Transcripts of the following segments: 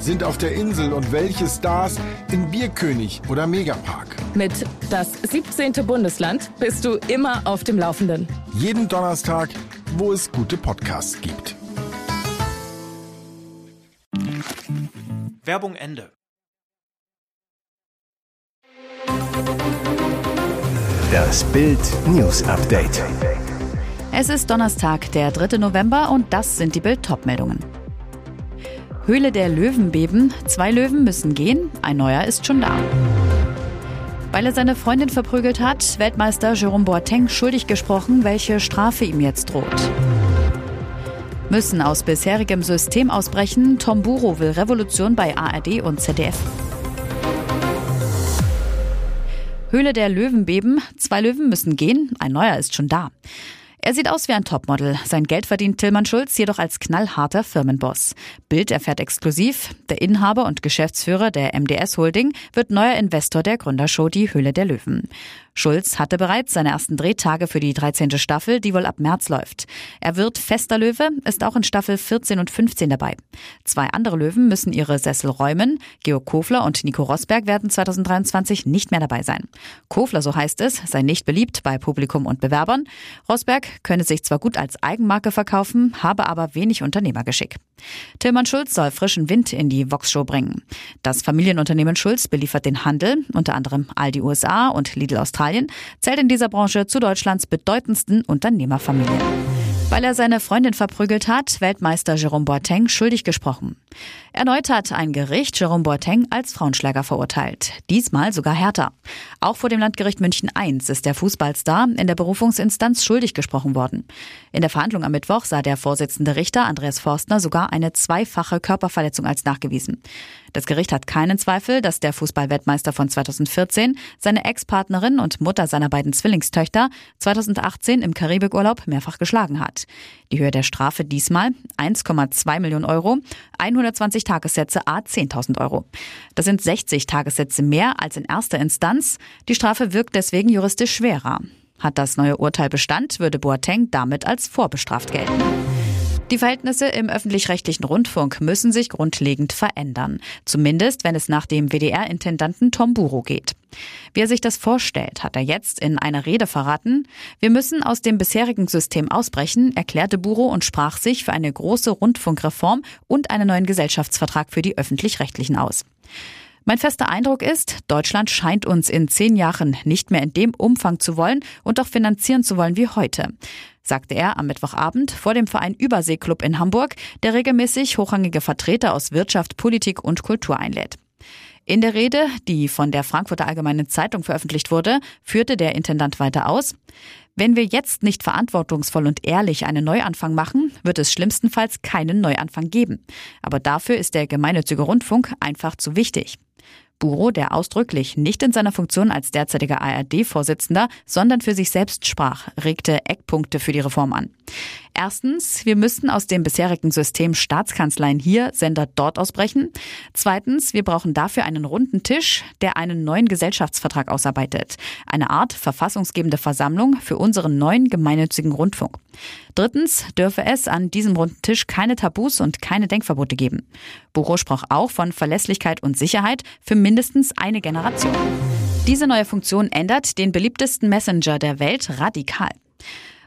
sind auf der Insel und welche Stars in Bierkönig oder Megapark? Mit das 17. Bundesland bist du immer auf dem Laufenden. Jeden Donnerstag, wo es gute Podcasts gibt. Werbung Ende. Das Bild News Update. Es ist Donnerstag, der 3. November und das sind die Bild meldungen Höhle der Löwen beben, zwei Löwen müssen gehen, ein neuer ist schon da. Weil er seine Freundin verprügelt hat, Weltmeister Jerome Boateng schuldig gesprochen, welche Strafe ihm jetzt droht. Müssen aus bisherigem System ausbrechen, Tom Buro will Revolution bei ARD und ZDF. Höhle der Löwen beben, zwei Löwen müssen gehen, ein neuer ist schon da. Er sieht aus wie ein Topmodel. Sein Geld verdient Tillmann Schulz jedoch als knallharter Firmenboss. Bild erfährt exklusiv, der Inhaber und Geschäftsführer der MDS Holding wird neuer Investor der Gründershow Die Höhle der Löwen. Schulz hatte bereits seine ersten Drehtage für die 13. Staffel, die wohl ab März läuft. Er wird fester Löwe, ist auch in Staffel 14 und 15 dabei. Zwei andere Löwen müssen ihre Sessel räumen. Georg Kofler und Nico Rosberg werden 2023 nicht mehr dabei sein. Kofler, so heißt es, sei nicht beliebt bei Publikum und Bewerbern. Rosberg könne sich zwar gut als Eigenmarke verkaufen, habe aber wenig Unternehmergeschick. Tillmann Schulz soll frischen Wind in die Vox-Show bringen. Das Familienunternehmen Schulz beliefert den Handel, unter anderem Aldi USA und Lidl Australien, zählt in dieser Branche zu Deutschlands bedeutendsten Unternehmerfamilien. Weil er seine Freundin verprügelt hat, Weltmeister Jerome Boateng schuldig gesprochen. Erneut hat ein Gericht Jerome Boateng als Frauenschläger verurteilt. Diesmal sogar härter. Auch vor dem Landgericht München I ist der Fußballstar in der Berufungsinstanz schuldig gesprochen worden. In der Verhandlung am Mittwoch sah der Vorsitzende Richter Andreas Forstner sogar eine zweifache Körperverletzung als nachgewiesen. Das Gericht hat keinen Zweifel, dass der Fußballweltmeister von 2014 seine Ex-Partnerin und Mutter seiner beiden Zwillingstöchter 2018 im Karibikurlaub mehrfach geschlagen hat. Die Höhe der Strafe diesmal 1,2 Millionen Euro, 120 Tagessätze a 10.000 Euro. Das sind 60 Tagessätze mehr als in erster Instanz. Die Strafe wirkt deswegen juristisch schwerer. Hat das neue Urteil Bestand, würde Boateng damit als vorbestraft gelten. Die Verhältnisse im öffentlich-rechtlichen Rundfunk müssen sich grundlegend verändern. Zumindest, wenn es nach dem WDR-Intendanten Tom Buro geht. Wie er sich das vorstellt, hat er jetzt in einer Rede verraten. Wir müssen aus dem bisherigen System ausbrechen, erklärte Buro und sprach sich für eine große Rundfunkreform und einen neuen Gesellschaftsvertrag für die öffentlich-rechtlichen aus. Mein fester Eindruck ist, Deutschland scheint uns in zehn Jahren nicht mehr in dem Umfang zu wollen und auch finanzieren zu wollen wie heute, sagte er am Mittwochabend vor dem Verein Überseeklub in Hamburg, der regelmäßig hochrangige Vertreter aus Wirtschaft, Politik und Kultur einlädt. In der Rede, die von der Frankfurter Allgemeinen Zeitung veröffentlicht wurde, führte der Intendant weiter aus, wenn wir jetzt nicht verantwortungsvoll und ehrlich einen Neuanfang machen, wird es schlimmstenfalls keinen Neuanfang geben. Aber dafür ist der gemeinnützige Rundfunk einfach zu wichtig. Buro, der ausdrücklich nicht in seiner Funktion als derzeitiger ARD-Vorsitzender, sondern für sich selbst sprach, regte Eckpunkte für die Reform an. Erstens, wir müssten aus dem bisherigen System Staatskanzleien hier, Sender dort ausbrechen. Zweitens, wir brauchen dafür einen runden Tisch, der einen neuen Gesellschaftsvertrag ausarbeitet. Eine Art verfassungsgebende Versammlung für unseren neuen gemeinnützigen Rundfunk. Drittens dürfe es an diesem runden Tisch keine Tabus und keine Denkverbote geben. Buro sprach auch von Verlässlichkeit und Sicherheit für mindestens eine Generation. Diese neue Funktion ändert den beliebtesten Messenger der Welt radikal.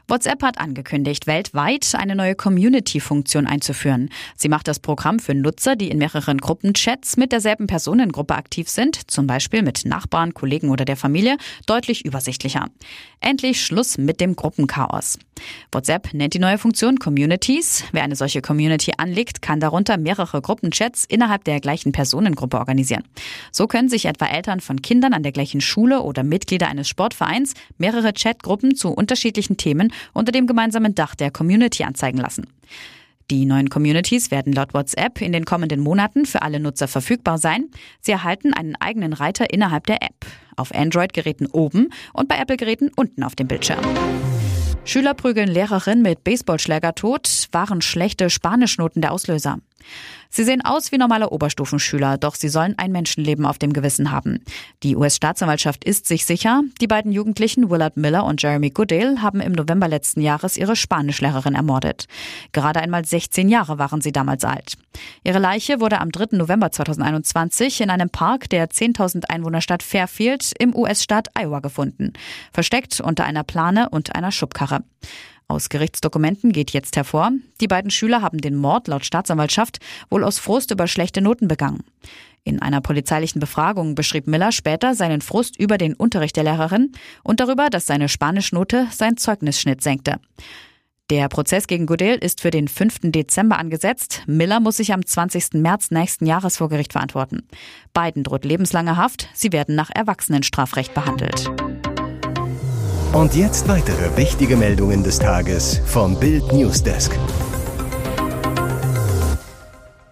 WhatsApp hat angekündigt, weltweit eine neue Community-Funktion einzuführen. Sie macht das Programm für Nutzer, die in mehreren Gruppenchats mit derselben Personengruppe aktiv sind, zum Beispiel mit Nachbarn, Kollegen oder der Familie, deutlich übersichtlicher. Endlich Schluss mit dem Gruppenchaos. WhatsApp nennt die neue Funktion Communities. Wer eine solche Community anlegt, kann darunter mehrere Gruppenchats innerhalb der gleichen Personengruppe organisieren. So können sich etwa Eltern von Kindern an der gleichen Schule oder Mitglieder eines Sportvereins mehrere Chatgruppen zu unterschiedlichen Themen unter dem gemeinsamen Dach der Community anzeigen lassen. Die neuen Communities werden laut WhatsApp in den kommenden Monaten für alle Nutzer verfügbar sein. Sie erhalten einen eigenen Reiter innerhalb der App. Auf Android-Geräten oben und bei Apple-Geräten unten auf dem Bildschirm. Schüler prügeln Lehrerin mit Baseballschläger tot, waren schlechte Spanischnoten der Auslöser. Sie sehen aus wie normale Oberstufenschüler, doch sie sollen ein Menschenleben auf dem Gewissen haben. Die US-Staatsanwaltschaft ist sich sicher, die beiden Jugendlichen Willard Miller und Jeremy Goodale haben im November letzten Jahres ihre Spanischlehrerin ermordet. Gerade einmal 16 Jahre waren sie damals alt. Ihre Leiche wurde am 3. November 2021 in einem Park der 10.000 Einwohnerstadt Fairfield im US-Staat Iowa gefunden, versteckt unter einer Plane und einer Schubkarre. Aus Gerichtsdokumenten geht jetzt hervor, die beiden Schüler haben den Mord laut Staatsanwaltschaft wohl aus Frust über schlechte Noten begangen. In einer polizeilichen Befragung beschrieb Miller später seinen Frust über den Unterricht der Lehrerin und darüber, dass seine Spanischnote sein Zeugnisschnitt senkte. Der Prozess gegen Goodale ist für den 5. Dezember angesetzt. Miller muss sich am 20. März nächsten Jahres vor Gericht verantworten. Beiden droht lebenslange Haft. Sie werden nach Erwachsenenstrafrecht behandelt. Und jetzt weitere wichtige Meldungen des Tages vom Bild Newsdesk.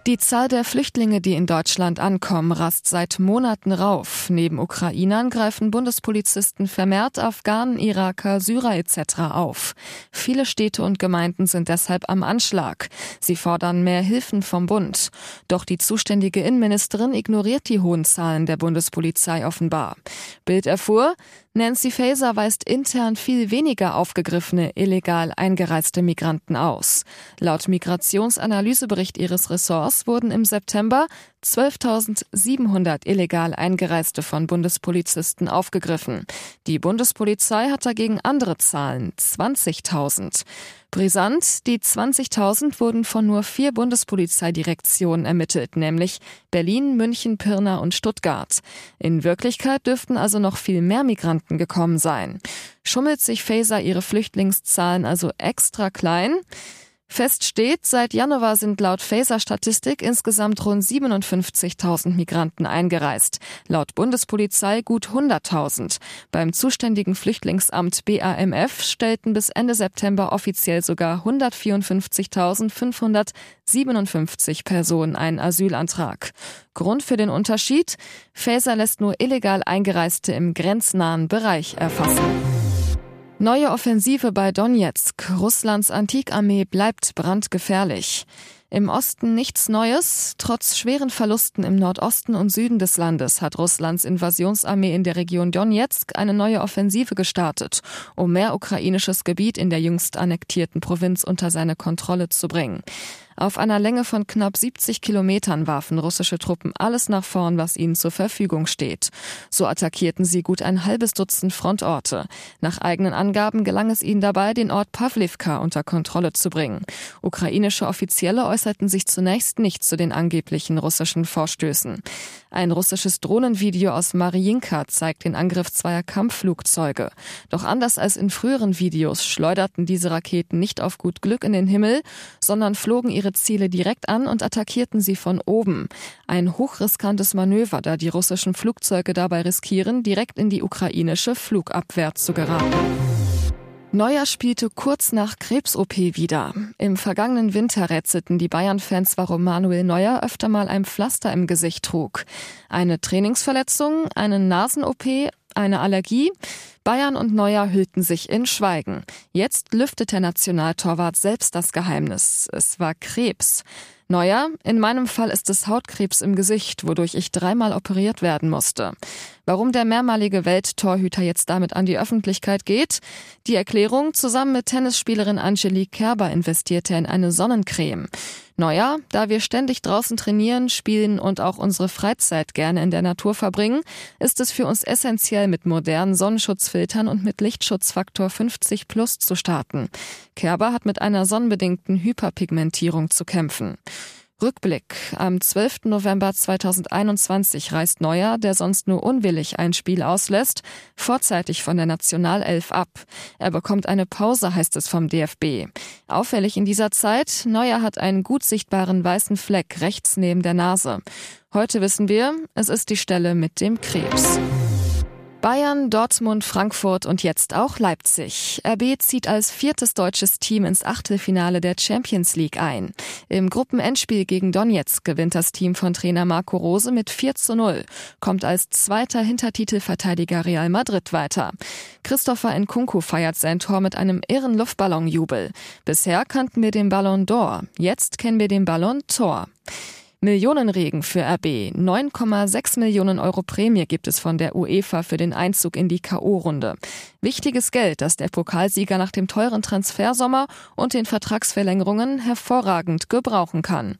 Die Zahl der Flüchtlinge, die in Deutschland ankommen, rast seit Monaten rauf. Neben Ukrainern greifen Bundespolizisten vermehrt Afghanen, Iraker, Syrer etc. auf. Viele Städte und Gemeinden sind deshalb am Anschlag. Sie fordern mehr Hilfen vom Bund. Doch die zuständige Innenministerin ignoriert die hohen Zahlen der Bundespolizei offenbar. Bild erfuhr, Nancy Faeser weist intern viel weniger aufgegriffene illegal eingereiste Migranten aus. Laut Migrationsanalysebericht ihres Ressorts wurden im September 12.700 illegal Eingereiste von Bundespolizisten aufgegriffen. Die Bundespolizei hat dagegen andere Zahlen, 20.000. Brisant, die 20.000 wurden von nur vier Bundespolizeidirektionen ermittelt, nämlich Berlin, München, Pirna und Stuttgart. In Wirklichkeit dürften also noch viel mehr Migranten gekommen sein. Schummelt sich Faeser ihre Flüchtlingszahlen also extra klein? Fest steht, seit Januar sind laut Faser-Statistik insgesamt rund 57.000 Migranten eingereist. Laut Bundespolizei gut 100.000. Beim zuständigen Flüchtlingsamt BAMF stellten bis Ende September offiziell sogar 154.557 Personen einen Asylantrag. Grund für den Unterschied? Faser lässt nur illegal Eingereiste im grenznahen Bereich erfassen. Neue Offensive bei Donetsk. Russlands Antikarmee bleibt brandgefährlich. Im Osten nichts Neues. Trotz schweren Verlusten im Nordosten und Süden des Landes hat Russlands Invasionsarmee in der Region Donetsk eine neue Offensive gestartet, um mehr ukrainisches Gebiet in der jüngst annektierten Provinz unter seine Kontrolle zu bringen. Auf einer Länge von knapp 70 Kilometern warfen russische Truppen alles nach vorn, was ihnen zur Verfügung steht. So attackierten sie gut ein halbes Dutzend Frontorte. Nach eigenen Angaben gelang es ihnen dabei, den Ort Pavlivka unter Kontrolle zu bringen. Ukrainische Offizielle äußerten sich zunächst nicht zu den angeblichen russischen Vorstößen. Ein russisches Drohnenvideo aus Mariinka zeigt den Angriff zweier Kampfflugzeuge. Doch anders als in früheren Videos schleuderten diese Raketen nicht auf gut Glück in den Himmel, sondern flogen ihre Ziele direkt an und attackierten sie von oben. Ein hochriskantes Manöver, da die russischen Flugzeuge dabei riskieren, direkt in die ukrainische Flugabwehr zu geraten. Neuer spielte kurz nach Krebs-OP wieder. Im vergangenen Winter rätselten die Bayern-Fans, warum Manuel Neuer öfter mal ein Pflaster im Gesicht trug. Eine Trainingsverletzung, eine Nasen-OP, eine Allergie? Bayern und Neuer hüllten sich in Schweigen. Jetzt lüftet der Nationaltorwart selbst das Geheimnis. Es war Krebs. Neuer, in meinem Fall ist es Hautkrebs im Gesicht, wodurch ich dreimal operiert werden musste. Warum der mehrmalige Welttorhüter jetzt damit an die Öffentlichkeit geht? Die Erklärung, zusammen mit Tennisspielerin Angelique Kerber investierte er in eine Sonnencreme. Neuer, da wir ständig draußen trainieren, spielen und auch unsere Freizeit gerne in der Natur verbringen, ist es für uns essentiell, mit modernen Sonnenschutzfiltern und mit Lichtschutzfaktor 50 plus zu starten. Kerber hat mit einer sonnenbedingten Hyperpigmentierung zu kämpfen. Rückblick. Am 12. November 2021 reist Neuer, der sonst nur unwillig ein Spiel auslässt, vorzeitig von der Nationalelf ab. Er bekommt eine Pause, heißt es vom DFB. Auffällig in dieser Zeit, Neuer hat einen gut sichtbaren weißen Fleck rechts neben der Nase. Heute wissen wir, es ist die Stelle mit dem Krebs. Bayern, Dortmund, Frankfurt und jetzt auch Leipzig. RB zieht als viertes deutsches Team ins Achtelfinale der Champions League ein. Im Gruppenendspiel gegen Donetsk gewinnt das Team von Trainer Marco Rose mit 4 zu 0, kommt als zweiter Hintertitelverteidiger Real Madrid weiter. Christopher Nkunku feiert sein Tor mit einem irren Luftballonjubel. Bisher kannten wir den Ballon d'Or, jetzt kennen wir den Ballon Tor. Millionenregen für RB. 9,6 Millionen Euro Prämie gibt es von der UEFA für den Einzug in die K.O.-Runde. Wichtiges Geld, das der Pokalsieger nach dem teuren Transfersommer und den Vertragsverlängerungen hervorragend gebrauchen kann.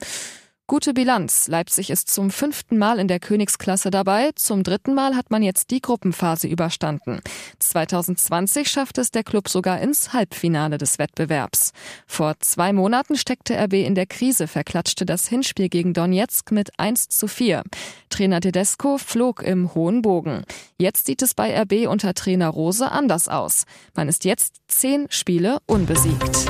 Gute Bilanz. Leipzig ist zum fünften Mal in der Königsklasse dabei. Zum dritten Mal hat man jetzt die Gruppenphase überstanden. 2020 schafft es der Club sogar ins Halbfinale des Wettbewerbs. Vor zwei Monaten steckte RB in der Krise, verklatschte das Hinspiel gegen Donetsk mit 1 zu 4. Trainer Tedesco flog im hohen Bogen. Jetzt sieht es bei RB unter Trainer Rose anders aus. Man ist jetzt zehn Spiele unbesiegt.